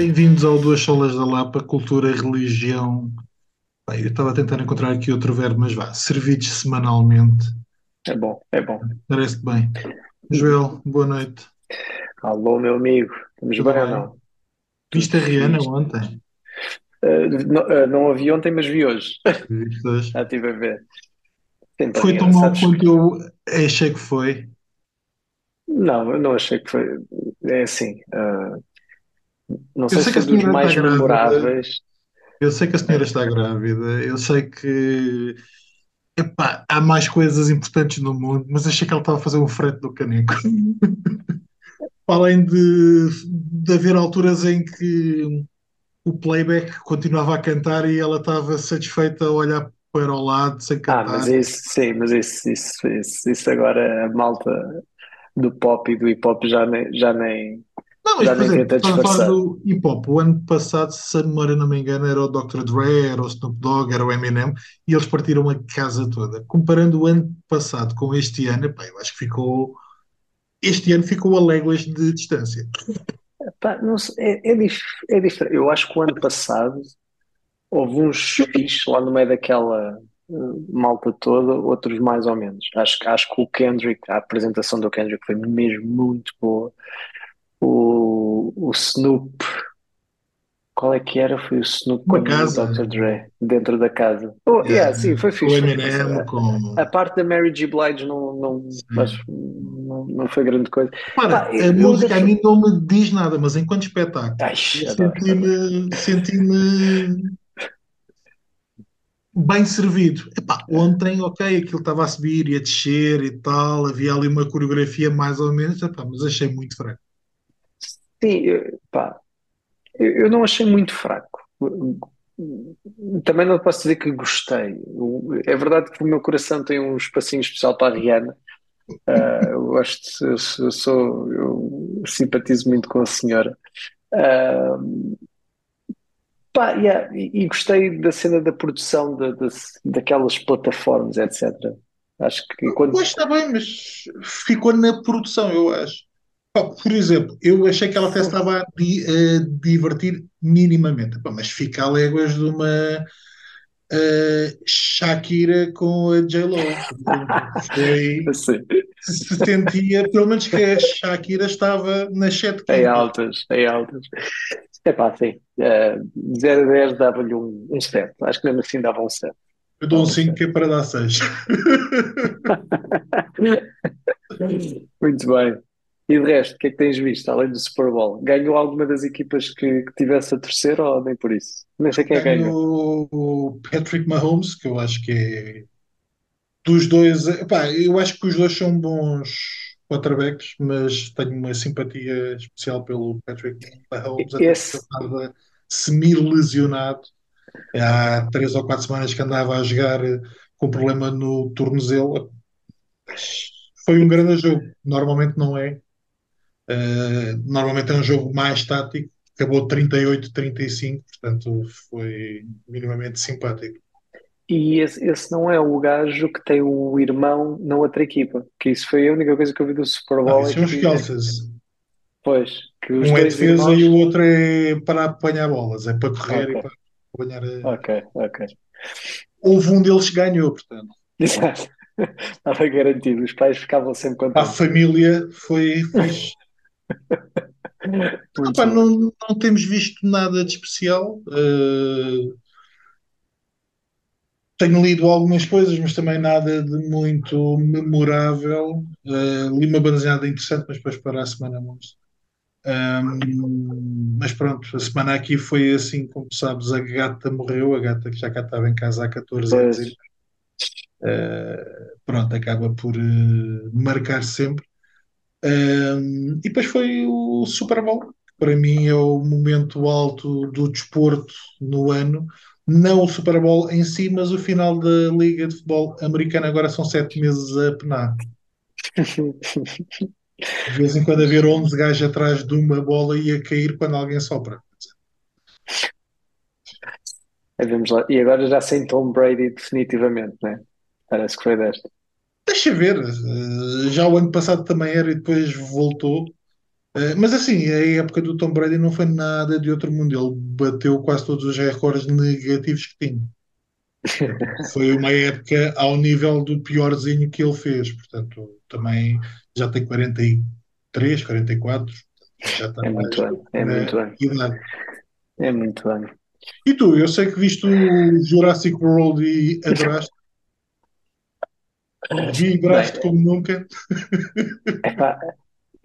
Bem-vindos ao Duas Solas da Lapa, Cultura, Religião. Bem, eu estava a tentar encontrar aqui outro verbo, mas vá, servidos semanalmente. É bom, é bom. Parece bem. Joel, boa noite. Alô, meu amigo. Estamos Tudo bem ou bem? não? Viste a Rihanna ontem? Uh, não, uh, não a vi ontem, mas vi hoje. Viste hoje? Já estive a ver. Foi tão Rihanna, mal quanto eu achei que foi. Não, eu não achei que foi. É assim. uh, não sei sei se que a foi dos senhora está mais memoráveis. Eu sei que a senhora está grávida. Eu sei que, epá, há mais coisas importantes no mundo, mas achei que ela estava a fazer um frete do caneco. Além de, de haver alturas em que o playback continuava a cantar e ela estava satisfeita a olhar para o lado sem Ah, mas cantar. isso, sim, mas isso, isso, isso, isso agora a malta do pop e do hip hop já nem, já nem, Não, mas por exemplo, tenta estamos a falar disfarçar. do hip hop. O ano passado, se a memória não me engano, era o Dr. Dre, era o Snoop Dogg, era o Eminem, e eles partiram a casa toda. Comparando o ano passado com este ano, epá, eu acho que ficou. Este ano ficou a léguas de distância. Pá, não sei, é, é, dif- é diferente. Eu acho que o ano passado houve uns fixes lá no meio daquela uh, malta toda, outros mais ou menos. Acho, acho que o Kendrick, a apresentação do Kendrick foi mesmo muito boa. O, o Snoop, qual é que era? Foi o Snoop com Uma o casa, Dr. Dre dentro da casa. Oh, yeah, sim, foi o fixe. Fixe. Eminem, A, com. a parte da Mary J. Blige não, não, acho, não, não foi grande coisa. Repara, Pá, a música a mim não me diz nada, mas enquanto espetáculo, senti-me senti-me bem servido. Epá, ontem, ok, aquilo estava a subir e a descer e tal, havia ali uma coreografia mais ou menos, epá, mas achei muito fraco. Sim, pá, eu, eu não achei muito fraco. Também não posso dizer que gostei. É verdade que o meu coração tem um espacinho especial para a Rihanna. Ah, eu gosto, eu, sou, eu sou- eu simpatizo muito com a senhora. Ah, pá, yeah, e, e gostei da cena da produção da- da- daquelas plataformas, etc. Acho que quando. Pois está bem, mas ficou na produção, eu acho. Pá, Por exemplo, eu achei que ela até estava a, a divertir minimamente, Epá, mas fica a léguas de uma eh, Shakira com a J-Lo. Foi, se sentia, pelo menos que a Shakira estava nas sete em altas, em altas. É pá, sim. Ah, de 0 a 10 dava-lhe um, um 7. Acho que mesmo assim dava um 7. Eu dou um Dava um 5 7. que é para dar 6. Muito bem. E de resto, o que é que tens visto além do Super Bowl? Ganhou alguma das equipas que, que tivesse a torcer ou nem por isso? Nem sei quem é que ganhou. O Patrick Mahomes, que eu acho que é dos dois. Epá, eu acho que os dois são bons quarterbacks, mas tenho uma simpatia especial pelo Patrick Mahomes, até Esse, estava semi-lesionado. Há três ou quatro semanas que andava a jogar eh, com problema no tornozelo. Foi um grande jogo. Normalmente não é. Uh, normalmente é um jogo mais tático. Acabou 38-35, portanto foi minimamente simpático. e esse, esse não é o gajo que tem o irmão na outra equipa. Que isso foi a única coisa que eu vi do Super Não, Bowl. isso É são os que, Kelsey's. pois, que os Um é defesa e irmãos. o outro é para apanhar bolas, é para correr e Ok, para apanhar. a- ok, ok. Houve um deles que ganhou, portanto. Exato. Estava garantido. Os pais ficavam sempre A contentes. família foi fixe. Bem. não, não temos visto nada de especial. Uh, tenho lido algumas coisas, mas também nada de muito memorável. Uh, li uma bandezinhada interessante, mas depois para a semana mostro. Um, mas pronto, a semana aqui foi assim, como sabes, a gata morreu, a gata que já cá estava em casa há 14 anos uh, pronto, acaba por uh, marcar sempre. Um, e depois foi o Super Bowl, para mim é o momento alto do desporto no ano. Não o Super Bowl em si, mas o final da Liga de Futebol Americana. Agora são sete meses a penar. De vez em quando haver 11 gajos atrás de uma bola e a cair quando alguém sopra. Aí vamos lá. E agora já sem Tom Brady definitivamente, né? Parece que foi desta. Deixa ver, já o ano passado também era e depois voltou. Eh, mas assim, a época do Tom Brady não foi nada de outro mundo. Ele bateu quase todos os recordes negativos que tinha. Foi uma época ao nível do piorzinho que ele fez. Portanto, também já tem 43, 44. Já está É muito ano, é na muito ano, idade. é muito ano. E tu, eu sei que viste o Jurassic World e adoraste, Bem, vibraste como nunca. epá,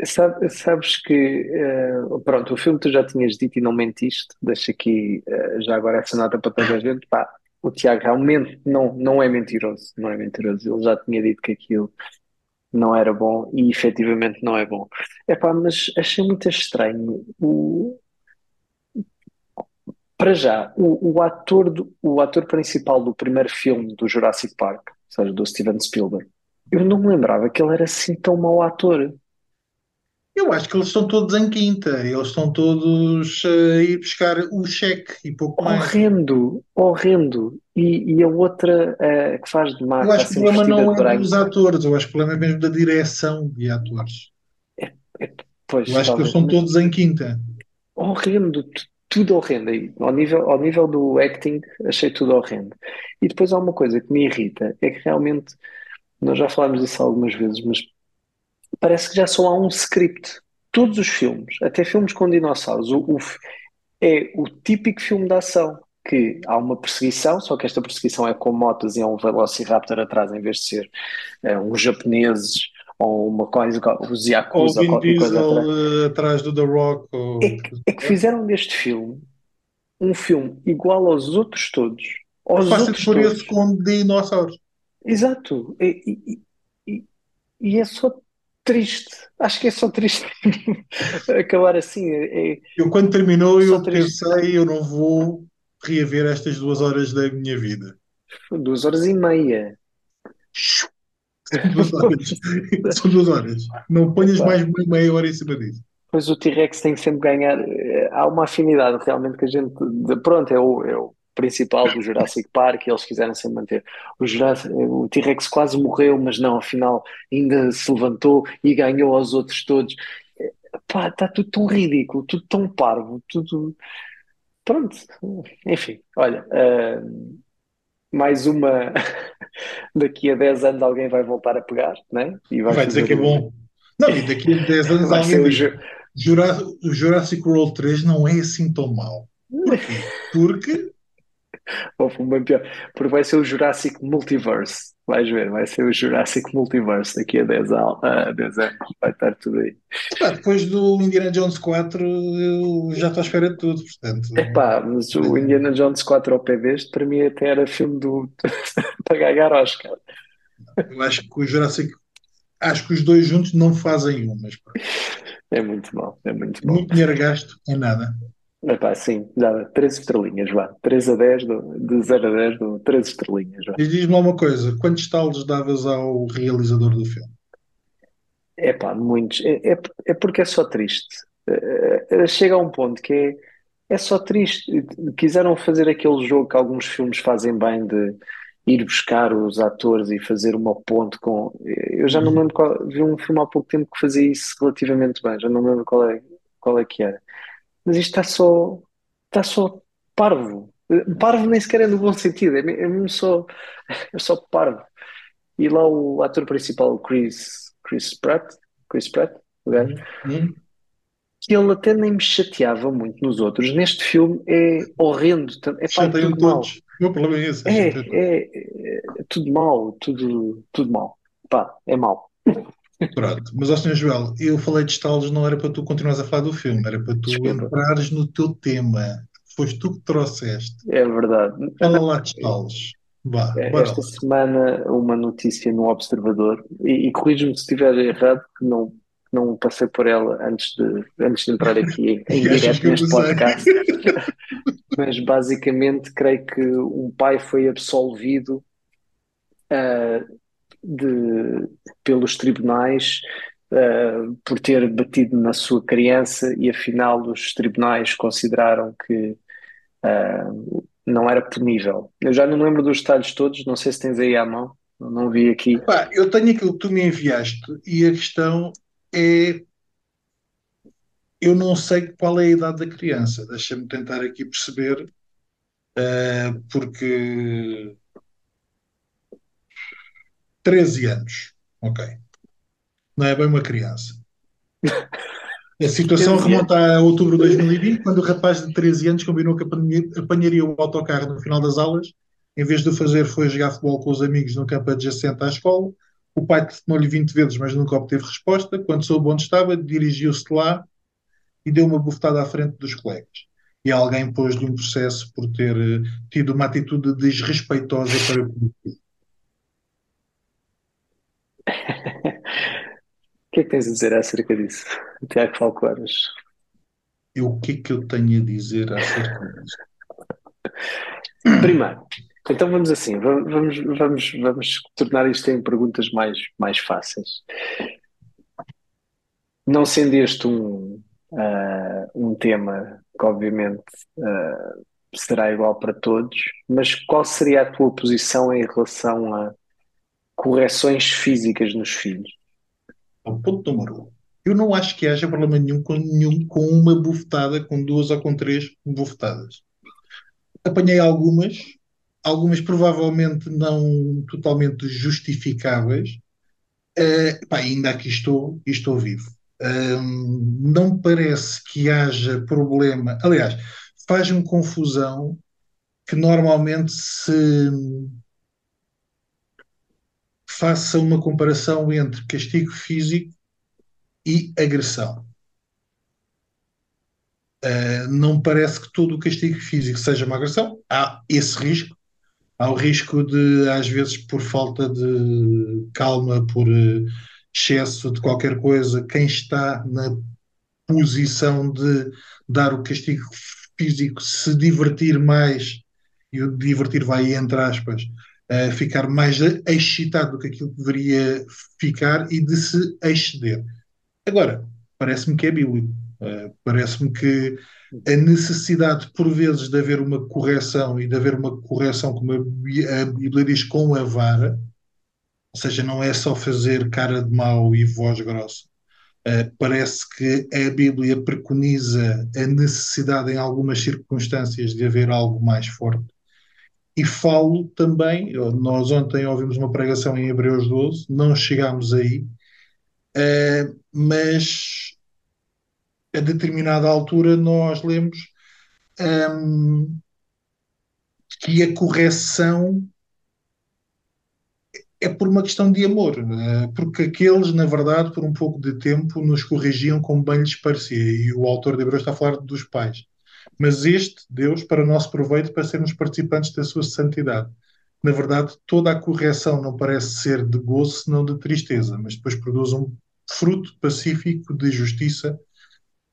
sabe- sabes que, eh, pronto, o filme tu já tinhas dito e não mentiste, deixa aqui eh, já agora essa nota para toda a gente, pá, o Tiago realmente não, não é mentiroso, não é mentiroso, ele já tinha dito que aquilo não era bom e efetivamente não é bom. Epá, mas achei muito estranho o, para já, o, o ator do, o ator principal do primeiro filme do Jurassic Park, seja, do Steven Spielberg, eu não me lembrava que ele era assim tão mau ator. Eu acho que eles estão todos em quinta, eles estão todos a ir buscar o cheque e pouco mais. Horrendo, horrendo. E, e a outra eh, que faz de má, Eu está acho que o problema não é dos atores, eu acho que o problema é mesmo da direção de atores. É, é, Eu pois, acho que eles estão todos em quinta. horrendo, tudo horrendo aí. Ao nível, ao nível do acting, achei tudo horrendo. E depois há uma coisa que me irrita, é que realmente, nós já falámos disso algumas vezes, mas parece que já só há um script. Todos os filmes, até filmes com dinossauros, o, o é o típico filme de ação, que há uma perseguição, só que esta perseguição é com motos e é um Velociraptor atrás, em vez de ser é, uns japoneses ou uma coisa, os Ou o Yakuza ou Vin qualquer coisa. Diesel eh, atrás do The Rock. É Ou... que, é que fizeram deste filme um filme igual aos outros todos, aos Faça outros por esse com dinossauros. Exato. E, e- e- é só triste. Acho que é só triste acabar assim. É, é Eu, quando terminou, eu triste. pensei, eu não vou reaver estas duas horas da minha vida. Duas horas e meia. São duas horas. São duas horas. Não ponhas mais meia hora em cima disso. Pois o T-Rex tem que sempre ganhar. eh, Há uma afinidade realmente que a gente. pronto, é o, é o principal do Jurassic Park e eles quiseram sempre manter. O, Jurassic, o T-Rex quase morreu, mas não, afinal ainda se levantou e ganhou aos outros todos. Eh, Pá, está tudo tão ridículo, tudo tão parvo, tudo. Pronto, enfim, olha, eh, mais uma. Daqui a 10 anos alguém vai voltar a pegar, né? E vai Vai dizer que é bom. Não, e daqui a 10 anos Vai ser alguém Jura- o Jurassic World 3 não é assim tão mau. Porquê? Porque Ou foi bem pior. Porque vai ser o Jurassic Multiverse. Vais ver, vai ser o Jurassic Multiverse daqui a 10, al- a 10 anos. Vai estar tudo aí. pá, depois do Indiana Jones 4 eu já estou à espera de tudo, portanto. Epá, mas o Indiana Jones 4 ao pé deste, para mim até era filme do... para ganhar Oscar. Eu acho que o Jurassic. Acho que os dois juntos não fazem um, mas. É muito mal, é muito mal. muito dinheiro gasto é nada. Epá, sim, dá 13 estrelinhas, vá. 3 a 10, do, de 0 a 10, do 13 estrelinhas, vá. E diz-me uma coisa: quantos talos davas ao realizador do filme? Epá, muitos. É, é, é porque é só triste. É, é, chega a um ponto que é, é só triste. Quiseram fazer aquele jogo que alguns filmes fazem bem de ir buscar os atores e fazer uma ponte com. Eu já não me Uhum. lembro qual. Vi um filme há pouco tempo que fazia isso relativamente bem, já não me lembro qual é, qual é que era. Mas isto está só. Está só parvo. Parvo nem sequer é no bom sentido, é é mesmo só. É só parvo. E lá o ator principal, o Chris, Chris Pratt, Chris Pratt, o gajo, Hum? que ele até nem me chateava muito nos outros. Neste filme é horrendo, é pá, tudo todos. O meu problema é esse. é É, é, tudo mau, tudo, tudo mau. Pá, é mau. Pronto, mas ó Sr. Joel, eu falei de estalos, não era para tu continuares a falar do filme, era para tu Desculpa, entrares no teu tema. Foste tu que trouxeste. é verdade. Fala lá de estalos. Vá, É, Esta lá. semana, uma notícia no Observador, e, e corrijo-me se estiver errado, que não, não passei por ela antes de, antes de entrar aqui em direto neste podcast, mas basicamente creio que um pai foi absolvido ah, de, pelos tribunais ah, por ter batido na sua criança e afinal os tribunais consideraram que ah, não era punível. Eu já não lembro dos detalhes todos, não sei se tens aí à mão, não vi aqui. Pá, eu tenho aquilo que tu me enviaste e a questão é eu não sei qual é a idade da criança. Deixa-me tentar aqui perceber, uh, porque 13 anos, ok. Não é bem uma criança. A situação remonta a outubro de 2020, quando o rapaz de 13 anos combinou que apanharia o autocarro no final das aulas. Em vez de o fazer, foi jogar futebol com os amigos no campo adjacente à escola. O pai telefonou-lhe 20 vezes, mas nunca obteve resposta. Quando soube onde estava, dirigiu-se lá e deu uma bufetada à frente dos colegas. E alguém pôs-lhe um processo por ter eh, tido uma atitude desrespeitosa para o que é que tens a dizer acerca disso, Tiago Falcoaras? Eu, o que é que eu tenho a dizer acerca disso? Primeiro, então vamos assim, vamos, vamos, vamos tornar isto em perguntas mais, mais fáceis. Não sendo este um, uh, um tema que obviamente uh, será igual para todos, mas qual seria a tua posição em relação a correções físicas nos filhos? Ao ponto número um. Eu não acho que haja problema nenhum com, nenhum com uma bufetada, com duas ou com três bufetadas. Apanhei algumas, algumas provavelmente não totalmente justificáveis. Uh, pá, ainda aqui estou e estou vivo. Um, não parece que haja problema. Aliás, faz-me confusão que normalmente se faça uma comparação entre castigo físico e agressão. Uh, não parece que todo o castigo físico seja uma agressão. Há esse risco. Há o risco de, às vezes, por falta de calma, por uh, excesso de qualquer coisa, quem está na posição de dar o castigo físico se divertir mais, e o divertir vai entre aspas, ficar mais excitado do que aquilo que deveria ficar e de se exceder. Agora, parece-me que é bíblico. Uh, parece-me que a necessidade, por vezes, de haver uma correção e de haver uma correção, como a Bíblia diz, com a vara, ou seja, não é só fazer cara de mau e voz grossa. Uh, parece que a Bíblia preconiza a necessidade, em algumas circunstâncias, de haver algo mais forte. E falo também, nós ontem ouvimos uma pregação em Hebreus 12, não chegámos aí, uh, mas a determinada altura nós lemos um, que a correção é por uma questão de amor, uh, porque aqueles, na verdade, por um pouco de tempo, nos corrigiam como bem lhes parecia. E o autor de Hebreus está a falar dos pais mas este, Deus, para nosso proveito, para sermos participantes da sua santidade. Na verdade, toda a correção não parece ser de gozo, senão de tristeza, mas depois produz um fruto pacífico de justiça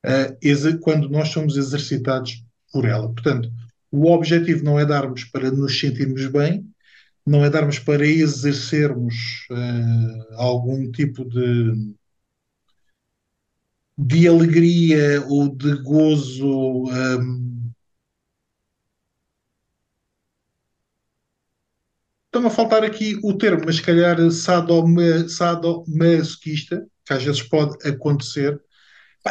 uh, quando nós somos exercitados por ela. Portanto, o objetivo não é darmos para nos sentirmos bem, não é darmos para exercermos uh, algum tipo de de alegria ou de gozo. Um, Estão a faltar aqui o termo, mas se calhar sadoma, sadomasoquista, que às vezes pode acontecer.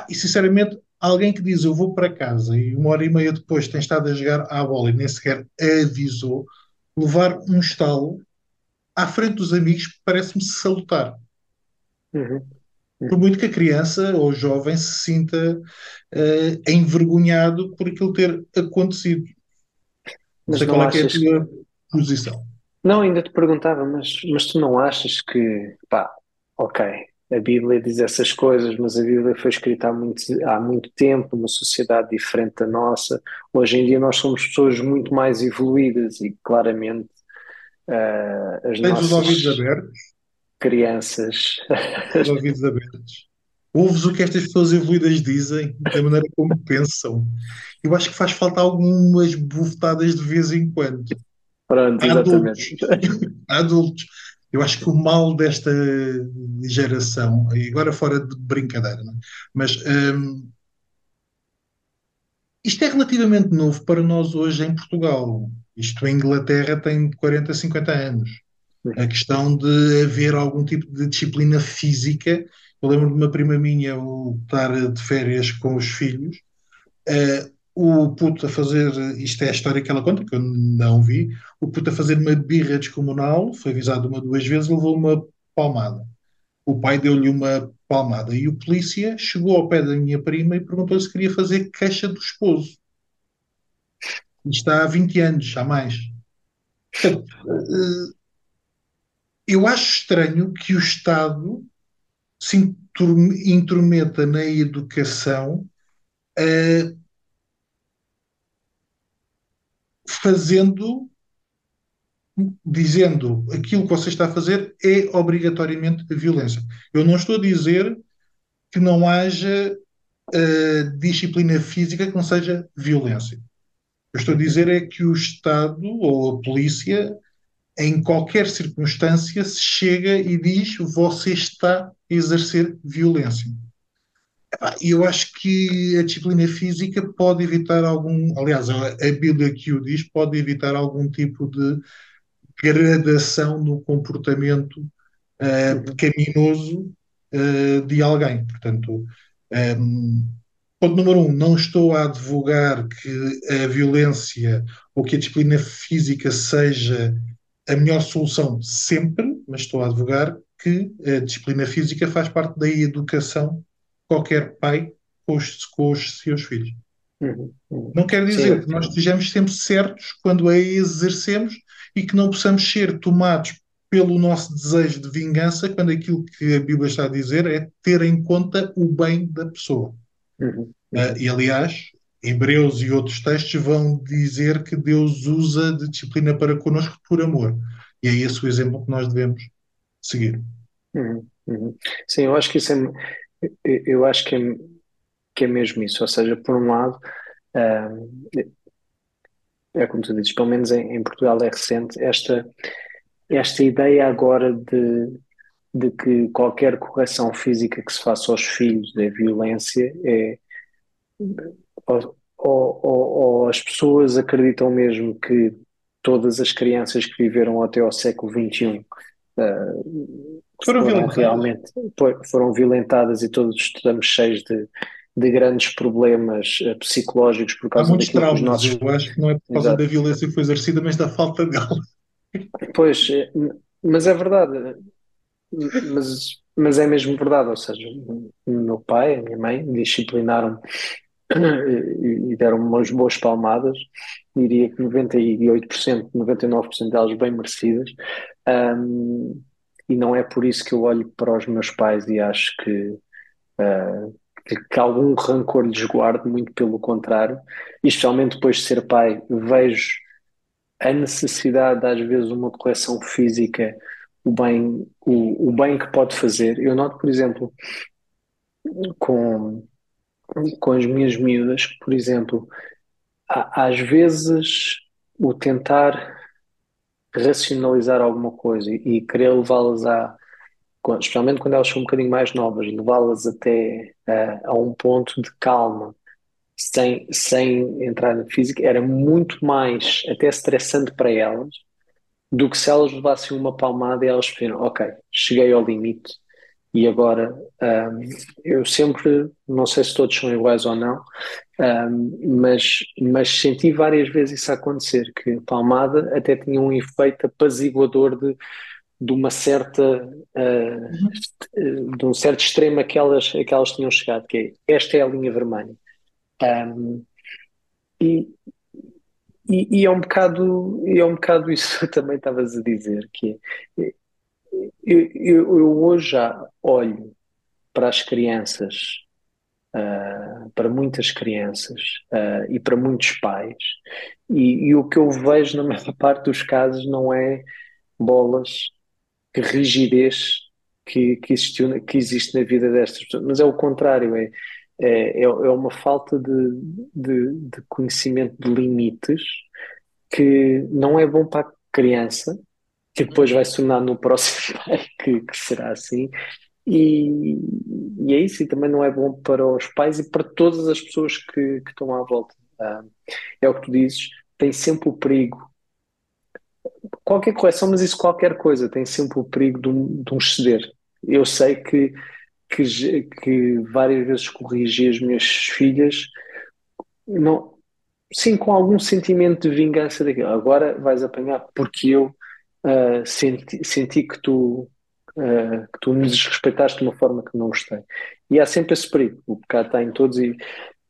E sinceramente, alguém que diz eu vou para casa e uma hora e meia depois tem estado a jogar à bola e nem sequer avisou, levar um estalo à frente dos amigos parece-me salutar. Uhum por muito que a criança ou o jovem se sinta uh, envergonhado por aquilo ter acontecido. Não mas sei qual é, é a tua posição. Não, ainda te perguntava, mas, mas tu não achas que, pá, ok, a Bíblia diz essas coisas, mas a Bíblia foi escrita há muito, há muito tempo, numa sociedade diferente da nossa. Hoje em dia nós somos pessoas muito mais evoluídas e claramente uh, as Tens nossas... os ouvidos abertos? Crianças. Os ouvidos abertos. Ouves o que estas pessoas evoluídas dizem, da maneira como pensam. Eu acho que faz falta algumas bufetadas de vez em quando. Pronto, adultos. adultos. Eu acho que o mal desta geração, e agora fora de brincadeira, é? mas hum, isto é relativamente novo para nós hoje em Portugal. Isto em Inglaterra tem 40, 50 anos. A questão de haver algum tipo de disciplina física. Eu lembro de uma prima minha o estar de férias com os filhos, uh, o puto a fazer, isto é a história que ela conta, que eu não vi, o puto a fazer uma birra descomunal, foi avisado uma duas vezes, levou uma palmada. O pai deu-lhe uma palmada e o polícia chegou ao pé da minha prima e perguntou se queria fazer queixa do esposo. Isto há 20 anos, já mais. Uh, eu acho estranho que o Estado se intrometa na educação uh, fazendo, dizendo aquilo que você está a fazer é obrigatoriamente violência. Eu não estou a dizer que não haja uh, disciplina física que não seja violência. Eu estou a dizer é que o Estado ou a polícia em qualquer circunstância se chega e diz você está a exercer violência. Eu acho que a disciplina física pode evitar algum, aliás, a Bíblia que o diz, pode evitar algum tipo de gradação no comportamento uh, pecaminoso uh, de alguém. Portanto, um, ehm, ponto número um, não estou a advogar que a violência ou que a disciplina física seja a melhor solução sempre, mas estou a advogar que a disciplina física faz parte da educação de qualquer pai com os, com os seus filhos. Uhum, uhum. Não quer dizer Sim, que nós estejamos sempre certos quando a exercemos e que não possamos ser tomados pelo nosso desejo de vingança quando aquilo que a Bíblia está a dizer é ter em conta o bem da pessoa. Uhum, uh, e aliás, Hebreus e outros textos vão dizer que Deus usa de disciplina para connosco por amor. E é esse o exemplo que nós devemos seguir. Uhum, uhum. Sim, eu acho que isso é, eu acho que é, que é mesmo isso. Ou seja, por um lado, é, é como tu dizes, pelo menos em, em, Portugal é recente, esta, esta ideia agora de, de que qualquer correção física que se faça aos filhos da violência é ou, ou, ou, as pessoas acreditam mesmo que todas as crianças que viveram até ao século XXI uh, eh, foram, foram realmente foram violentadas e todos estamos cheios de, de grandes problemas uh, psicológicos por causa muitos traumas, nossos... eu acho que não é por causa Exato. da violência que foi exercida, mas da falta dela. Pois, eh, mas é verdade. Mas, mas é mesmo verdade, ou seja, o meu pai, a minha mãe disciplinaram e, deram umas boas palmadas, diria que 98%, 99% delas bem merecidas, um, e não é por isso que eu olho para os meus pais e acho que, uh, que, que, algum rancor lhes guardo, muito pelo contrário, e especialmente depois de ser pai, vejo a necessidade de, às vezes, uma correção física, o bem, o, o bem que pode fazer. Eu noto, por exemplo, com com as minhas miúdas, por exemplo, às vezes o tentar racionalizar alguma coisa e querer levá-las a, especialmente quando elas são um bocadinho mais novas, levá-las até a, a um ponto de calma, sem, sem entrar na física, era muito mais até estressante para elas do que se elas levassem uma palmada e elas viram, ok, cheguei ao limite, e agora um, eu sempre, não sei se todos são iguais ou não, um, mas, mas senti várias vezes isso acontecer, que a palmada até tinha um efeito apaziguador de, de uma certa uh, de um certo extremo a que elas, a que elas tinham chegado, que é esta é a linha vermelha. Um, e, e, e, é um bocado, é um bocado isso que também estavas a dizer, que é, eu, eu, hoje já olho para as crianças, uh, para muitas crianças uh, e para muitos pais, e, e, o que eu vejo na maior parte dos casos não é bolas, que rigidez que, que, existiu, que existe na vida destas pessoas, mas é o contrário, é, é, é, é uma falta de, de, de conhecimento de limites que não é bom para a criança que depois vai se tornar no próximo pai que, que será assim. E, e, é isso, e também não é bom para os pais e para todas as pessoas que, que estão à volta. Ah, é o que tu dizes, tem sempre o perigo, qualquer correção, mas isso qualquer coisa tem sempre o perigo de um, de um exceder. Eu sei que, que, que várias vezes corrigi as minhas filhas, não, sim, com algum sentimento de vingança daquilo. Agora vais apanhar porque eu uh, senti, senti que tu, uh, que tu me desrespeitaste de uma forma que não gostei. E há sempre esse perigo. O pecado está em todos, e,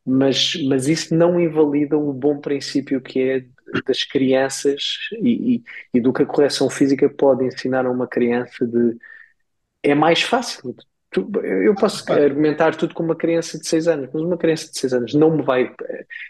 mas, mas isso não invalida o bom princípio que é das crianças e, e, e do que a correção física pode ensinar a uma criança de é mais fácil. Eu posso argumentar tudo com uma criança de 6 anos, mas uma criança de 6 anos não me vai.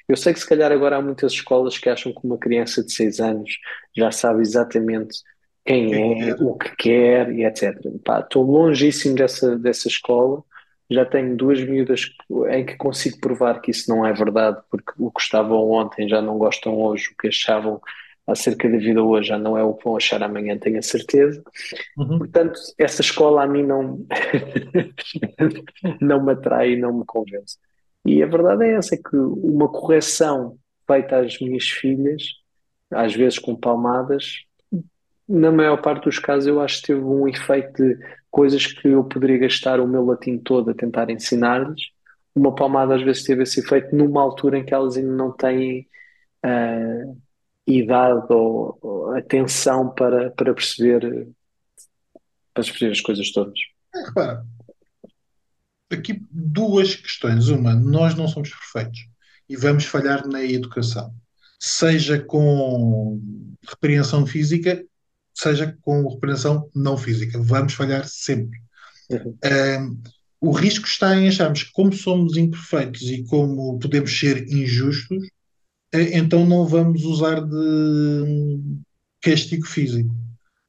Eu sei que se calhar agora há muitas escolas que acham que uma criança de 6 anos já sabe exatamente quem é, o que quer e etc. Estou longíssimo dessa, dessa escola. Já tenho duas miúdas em que consigo provar que isso não é verdade, porque o que estavam ontem já não gostam hoje, o que achavam acerca da vida hoje já não é o que vão achar amanhã, tenho a certeza. Uhum. Portanto, essa escola a mim não, não me atrai e não me convence. E a verdade é essa, é que uma correção feita às minhas filhas, às vezes com palmadas, na maior parte dos casos eu acho que teve um efeito de coisas que eu poderia gastar o meu latim todo a tentar ensinar-lhes. Uma palmada às vezes teve esse efeito numa altura em que elas ainda não têm uh, idade ou, ou, atenção para, para perceber para perceber as coisas todas. É, repara, aqui duas questões. Uma, nós não somos perfeitos e vamos falhar na educação, seja com repreensão física, seja com repreensão não física. Vamos falhar sempre. Uhum. Um, o risco está em acharmos que, como somos imperfeitos e como podemos ser injustos, eh, então não vamos usar de castigo físico.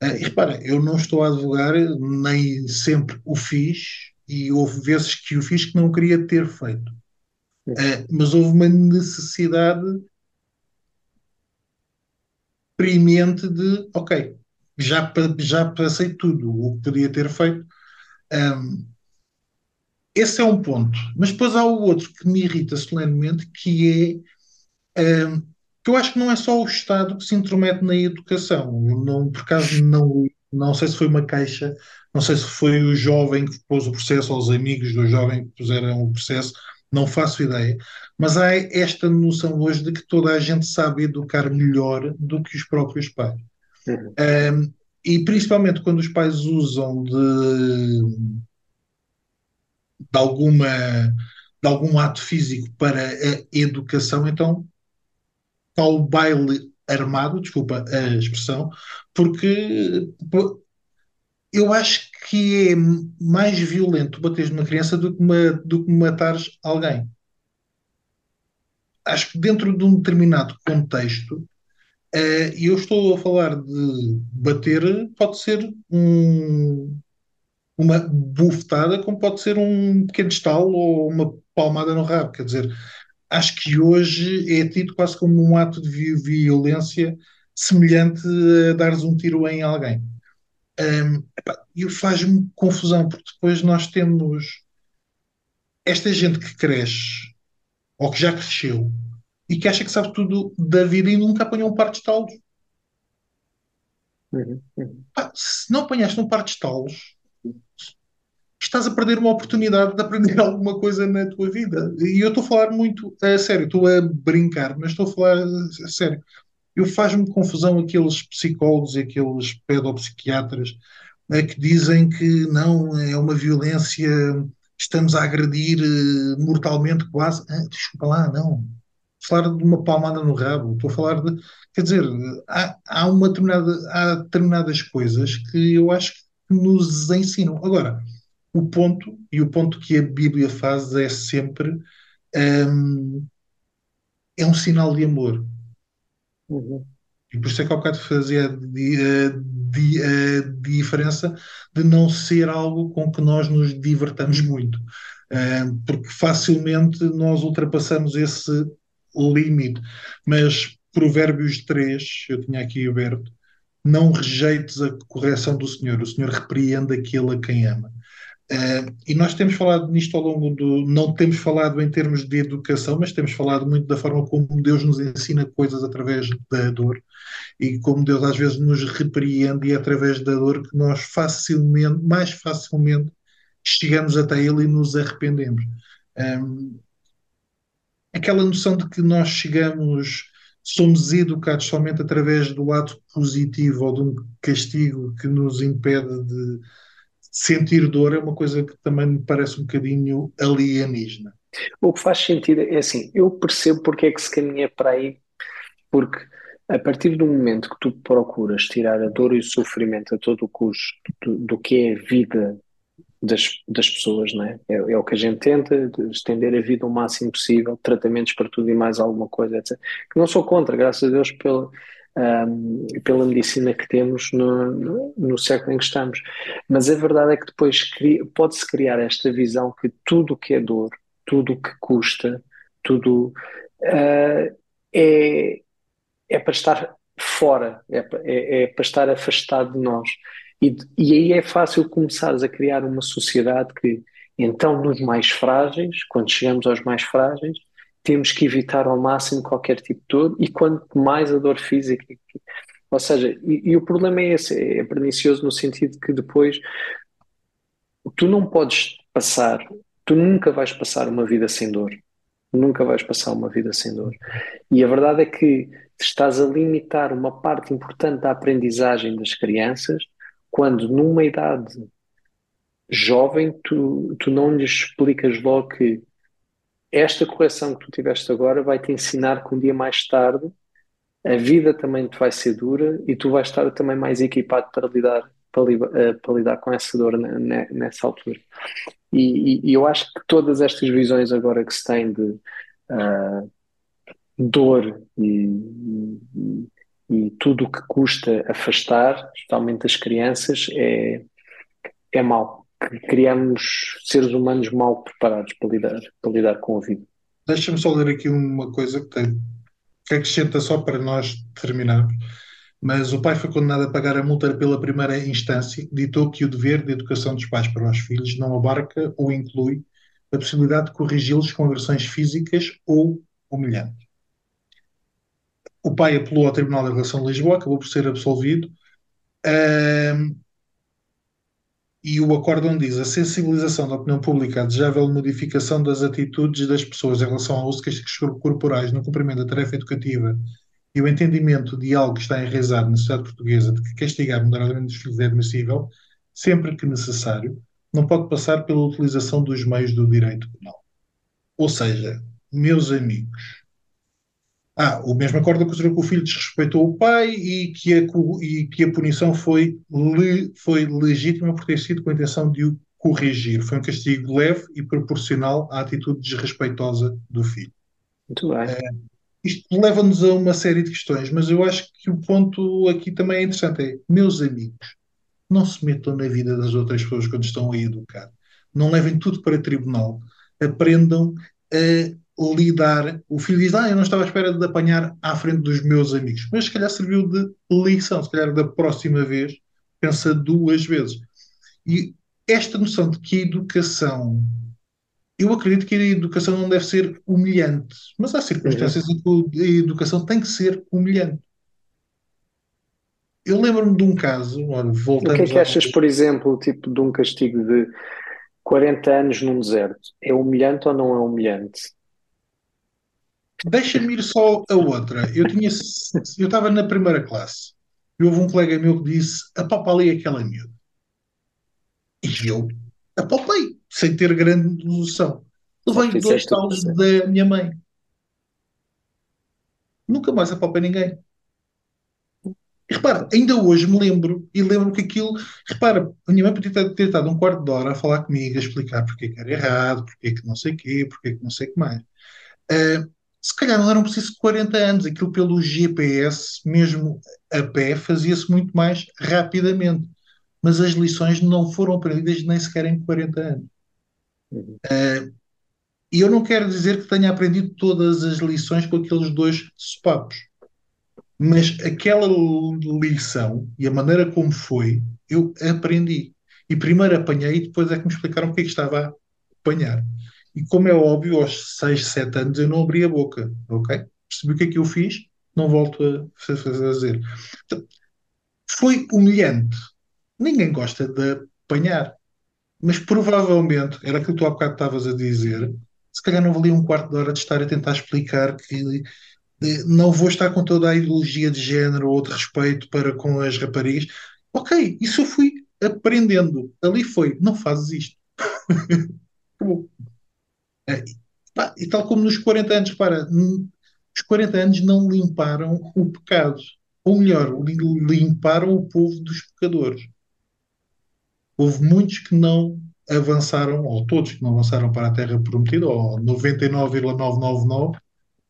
Eh, e repara, eu não estou a advogar, nem sempre o fiz, e houve vezes que o fiz que não queria ter feito. Uh, mas houve uma necessidade premente de, ok, já, já passei tudo o que podia ter feito. Um, esse é um ponto. Mas depois há o outro que me irrita solenemente, que é que eu acho que não é só o Estado que se intromete na educação. Eu não, por acaso não, não sei se foi uma queixa, não sei se foi o jovem que pôs o processo ou os amigos do jovem que puseram o processo, não faço ideia. Mas há esta noção hoje de que toda a gente sabe educar melhor do que os próprios pais. Uhum. Um, e principalmente quando os pais usam de, de alguma de algum ato físico para a educação, então ao baile armado, desculpa a expressão, porque eu acho que é mais violento bateres numa criança do que, uma, do que matares alguém. Acho que dentro de um determinado contexto, e eu estou a falar de bater, pode ser um, uma bufetada, como pode ser um pequeno estalo ou uma palmada no rabo. Quer dizer, acho que hoje é tido quase como um ato de violência semelhante a dares um tiro em alguém. Um, e faz-me confusão, porque depois nós temos esta gente que cresce, ou que já cresceu, e que acha que sabe tudo da vida e nunca apanhou um par de estalos. Uhum, uhum. se não apanhaste um par de estalos, estás a perder uma oportunidade de aprender alguma coisa na tua vida. E eu estou a falar muito a sério, estou a brincar, mas estou a falar a sério. Eu faz-me confusão aqueles psicólogos e aqueles pedopsiquiatras né, que dizem que não é uma violência, estamos a agredir eh, mortalmente quase. Ah, desculpa lá, não. Falar de uma palmada no rabo, estou a falar de. Quer dizer, há, há, uma determinada, há determinadas coisas que eu acho que nos ensinam. Agora, o ponto, e o ponto que a Bíblia faz é sempre um, é um sinal de amor. Uhum. E por isso é que ao bocado fazia a, diferença de não ser algo com que nós nos divertamos muito. Um, porque facilmente nós ultrapassamos esse limite. Mas Provérbios 3, eu tinha aqui aberto, não rejeites a correção do Senhor, o Senhor repreende aquele a quem ama. Uh, e nós temos falado nisto ao longo do. Não temos falado em termos de educação, mas temos falado muito da forma como Deus nos ensina coisas através da dor e como Deus às vezes nos repreende e é através da dor que nós facilmente, mais facilmente, chegamos até Ele e nos arrependemos. Um, aquela noção de que nós chegamos, somos educados somente através do lado positivo ou de um castigo que nos impede de sentir dor é uma coisa que também me parece um bocadinho alienígena. O que faz sentido é assim, eu percebo porque é que se caminha para aí, porque a partir do momento que tu procuras tirar a dor e o sofrimento a todo o custo do, do que é a vida das, das pessoas, não é? é? é? o que a gente tenta, estender a vida o máximo possível, tratamentos para tudo e mais alguma coisa, etc. Que não sou contra, graças a Deus, pela, um, pela medicina que temos no, no, no, século em que estamos. Mas a verdade é que depois pode-se criar esta visão que tudo o que é dor, tudo o que custa, tudo uh, é, é para estar fora, é, é, é, para estar afastado de nós. E, e aí é fácil começares a criar uma sociedade que, então, nos mais frágeis, quando chegamos aos mais frágeis, temos que evitar ao máximo qualquer tipo de dor e quanto mais a dor física. Ou seja, e, e o problema é esse, é pernicioso no sentido que depois tu não podes passar, tu nunca vais passar uma vida sem dor. Nunca vais passar uma vida sem dor. E a verdade é que estás a limitar uma parte importante da aprendizagem das crianças quando numa idade jovem tu, tu não lhes explicas logo que esta correção que tu tiveste agora vai te ensinar que um dia mais tarde a vida também te vai ser dura e tu vais estar também mais equipado para lidar, para, eh, para lidar com essa dor nessa altura. E, e, eu acho que todas estas visões agora que se tem de uh, dor e, e, e tudo o que custa afastar, especialmente as crianças, é, é mau criamos seres humanos mal preparados para lidar, para lidar com a vida. Deixa-me só ler aqui uma coisa que tem que acrescenta só para nós terminarmos. Mas o pai foi condenado a pagar a multa pela primeira instância, ditou que o dever de educação dos pais para os filhos não abarca ou inclui a possibilidade de corrigi-los com agressões físicas ou humilhantes. O pai apelou ao Tribunal de Relação de Lisboa, acabou por ser absolvido. Uh, e o acórdão diz a sensibilização da opinião pública, a desejável modificação das atitudes das pessoas em relação ao uso de castigos corporais no cumprimento da tarefa educativa e o entendimento de algo que está enraizado na sociedade portuguesa de que castigar moderadamente os filhos é admissível, sempre que necessário, não pode passar pela utilização dos meios do direito penal. Ou seja, meus amigos, ah, o mesmo acordo considerou que o filho desrespeitou o pai e que a, e que a punição foi, le, foi legítima por ter sido com a intenção de o corrigir. Foi um castigo leve e proporcional à atitude desrespeitosa do filho. Muito bem. É, isto leva-nos a uma série de questões, mas eu acho que o ponto aqui também é interessante. É, meus amigos, não se metam na vida das outras pessoas quando estão a educar. Não levem tudo para tribunal. Aprendam a lidar. O filho diz: Ah, eu não estava à espera de apanhar à frente dos meus amigos. Mas se calhar serviu de lição. Se calhar da próxima vez pensa duas vezes. E esta noção de que a educação. Eu acredito que a educação não deve ser humilhante, mas há circunstâncias em que a educação tem que ser humilhante. Eu lembro-me de um caso, olha, O que é que achas, por exemplo, tipo de um castigo de 40 anos num deserto? É humilhante ou não é humilhante? Deixa-me ir só a outra. Eu tinha, eu estava na primeira classe e houve um colega meu que disse: apalpalei aquela miúda. E eu apalpei, sem ter grande noção. Levei dois talos da minha mãe. Nunca mais apalpei ninguém. E repara, ainda hoje me lembro, e lembro que aquilo. Repara, a minha mãe podia ter estado um quarto de hora a falar comigo, a explicar porque é que era errado, porque é que não sei o quê, porque é que não sei o que mais. Uh, se calhar não eram precisos 40 anos, aquilo pelo GPS, mesmo a pé, fazia-se muito mais rapidamente. Mas as lições não foram aprendidas nem sequer em 40 anos. Uhum. Uh, e eu não quero dizer que tenha aprendido todas as lições com aqueles dois sopapos. Mas aquela lição e a maneira como foi, eu aprendi. E primeiro apanhei e depois é que me explicaram o que é que estava a apanhar. E como é óbvio, aos 6, 7 anos eu não abri a boca, ok? Percebi o que é que eu fiz, não volto a fazer. Portanto, foi humilhante. Ninguém gosta de apanhar. Mas provavelmente, era aquilo que tu há bocado estavas a dizer, se calhar não valia um quarto de hora de estar a tentar explicar que eh, não vou estar com toda a ideologia de género ou de respeito para com as raparigas. Ok, isso eu fui aprendendo. Ali foi, não fazes isto. Pá, e tal como nos 40 anos, para os 40 anos não limparam o pecado. Ou melhor, limparam o povo dos pecadores. Houve muitos que não avançaram, ou todos que não avançaram para a Terra Prometida, ou 99,999,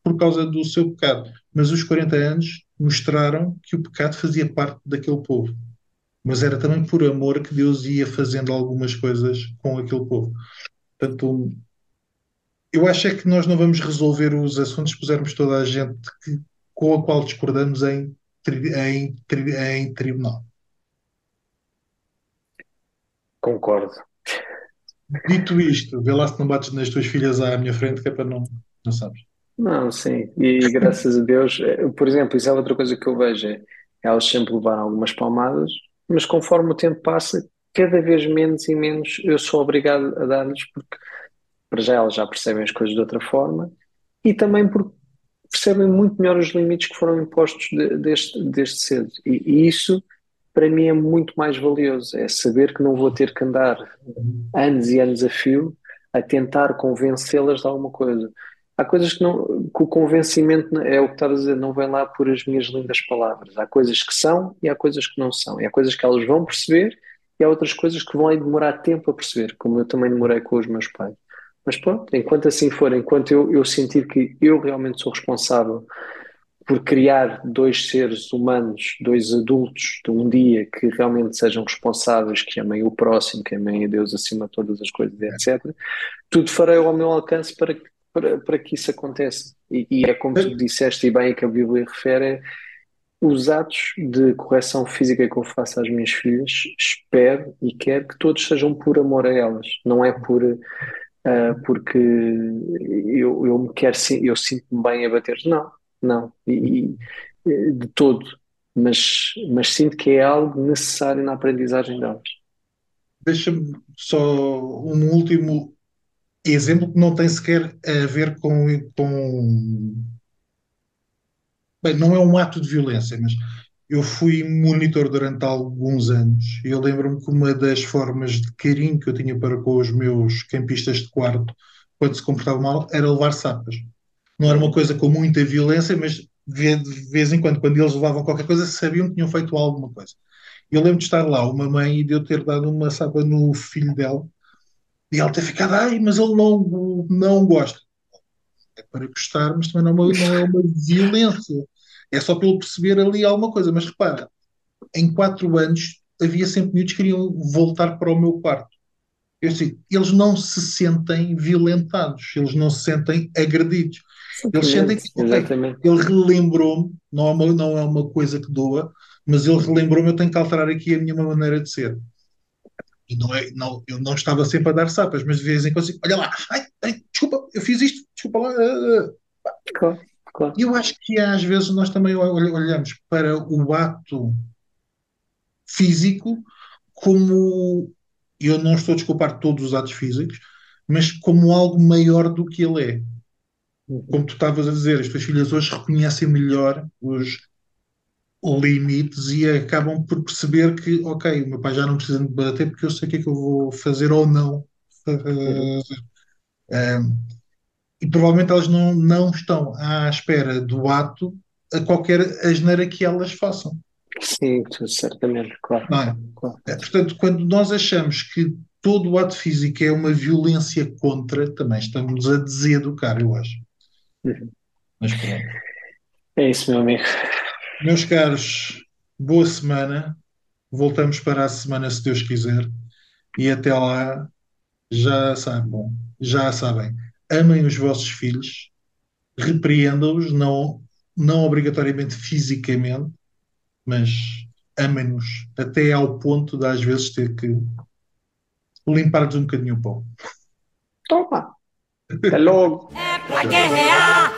por causa do seu pecado. Mas os 40 anos mostraram que o pecado fazia parte daquele povo. Mas era também por amor que Deus ia fazendo algumas coisas com aquele povo. Portanto, eu acho é que nós não vamos resolver os assuntos se pusermos toda a gente que, com a qual discordamos em, em, em tribunal. Concordo. Dito isto, vê lá se não bates nas tuas filhas à minha frente, que é para não, não sabes. Não, sim, e graças a Deus, eh, por exemplo, isso é outra coisa que eu vejo, é, elas sempre levaram algumas palmadas, mas conforme o tempo passa, cada vez menos e menos eu sou obrigado a dar-lhes, porque para já elas já percebem as coisas de outra forma, e também porque percebem muito melhor os limites que foram impostos de, desde, desde cedo. E, e isso para mim é muito mais valioso, é saber que não vou ter que andar anos e anos a fio a tentar convencê-las de alguma coisa. Há coisas que não, que o convencimento é o que estás a dizer, não vem lá por as minhas lindas palavras. Há coisas que são e há coisas que não são. E há coisas que elas vão perceber e há outras coisas que vão demorar tempo a perceber, como eu também demorei com os meus pais. Mas pronto, enquanto assim for, enquanto eu, eu sentir que eu realmente sou responsável por criar dois seres humanos, dois adultos de um dia que realmente sejam responsáveis, que amem o próximo, que amem a Deus acima de todas as coisas, etc. Tudo farei ao meu alcance para, para, para que isso aconteça. E, e, é como tu disseste e bem que a Bíblia refere, é, os atos de correção física que eu faço às minhas filhas, espero e quero que todos sejam por amor a elas, não é por uh, porque eu, eu me quero, eu sinto-me bem a bater, não não, e, e, de todo, mas, mas sinto que é algo necessário na aprendizagem delas. Deixa-me só um último exemplo que não tem sequer a ver com, com. Bem, não é um ato de violência, mas eu fui monitor durante alguns anos e eu lembro-me que uma das formas de carinho que eu tinha para com os meus campistas de quarto, quando se comportavam mal, era levar sapas não era uma coisa com muita violência, mas de vez em quando, quando eles levavam qualquer coisa, sabiam que tinham feito alguma coisa. Eu lembro de estar lá, uma mãe, e de eu ter dado uma sapa no filho dela, e ela ter ficado, ai, mas ele não, não gosta. É para gostar, mas também não é, uma, não é uma violência. É só para ele perceber ali alguma coisa. Mas repara, em quatro anos havia sempre miúdos que queriam voltar para o meu quarto. Eu assim, eles não se sentem violentados, eles não se sentem agredidos. Eles sentem que okay, ele relembrou-me, não, é uma, não é uma coisa que doa, mas ele relembrou-me, eu tenho que alterar aqui a minha maneira de ser. E não é, não, eu não estava sempre a dar sapas, mas de vez em quando, assim, olha lá, ai, ai, desculpa, eu fiz isto, desculpa lá. Uh, claro, claro. Eu acho que às vezes nós também olhamos para o ato físico como, eu não estou a desculpar todos os atos físicos, mas como algo maior do que ele é como tu estavas a dizer, as tuas filhas hoje reconhecem melhor os limites e acabam por perceber que, ok, o meu pai já não precisa me bater porque eu sei o que é que eu vou fazer ou não fazer. Um, e provavelmente elas não, não estão à espera do ato a qualquer asneira que elas façam. Sim, certamente, claro. É? claro. É, portanto, quando nós achamos que todo o ato físico é uma violência contra, também estamos a deseducar, eu acho. Mas pronto. É isso, meu amigo. Meus caros, boa semana. Voltamos para a semana, se Deus quiser. E até lá, já sabem, já sabem, amem os vossos filhos, repreendam-os, não, não obrigatoriamente fisicamente, mas amem-nos até ao ponto de às vezes ter que limpar-lhes um bocadinho o pão. Toma. Até logo. É pra guerrear,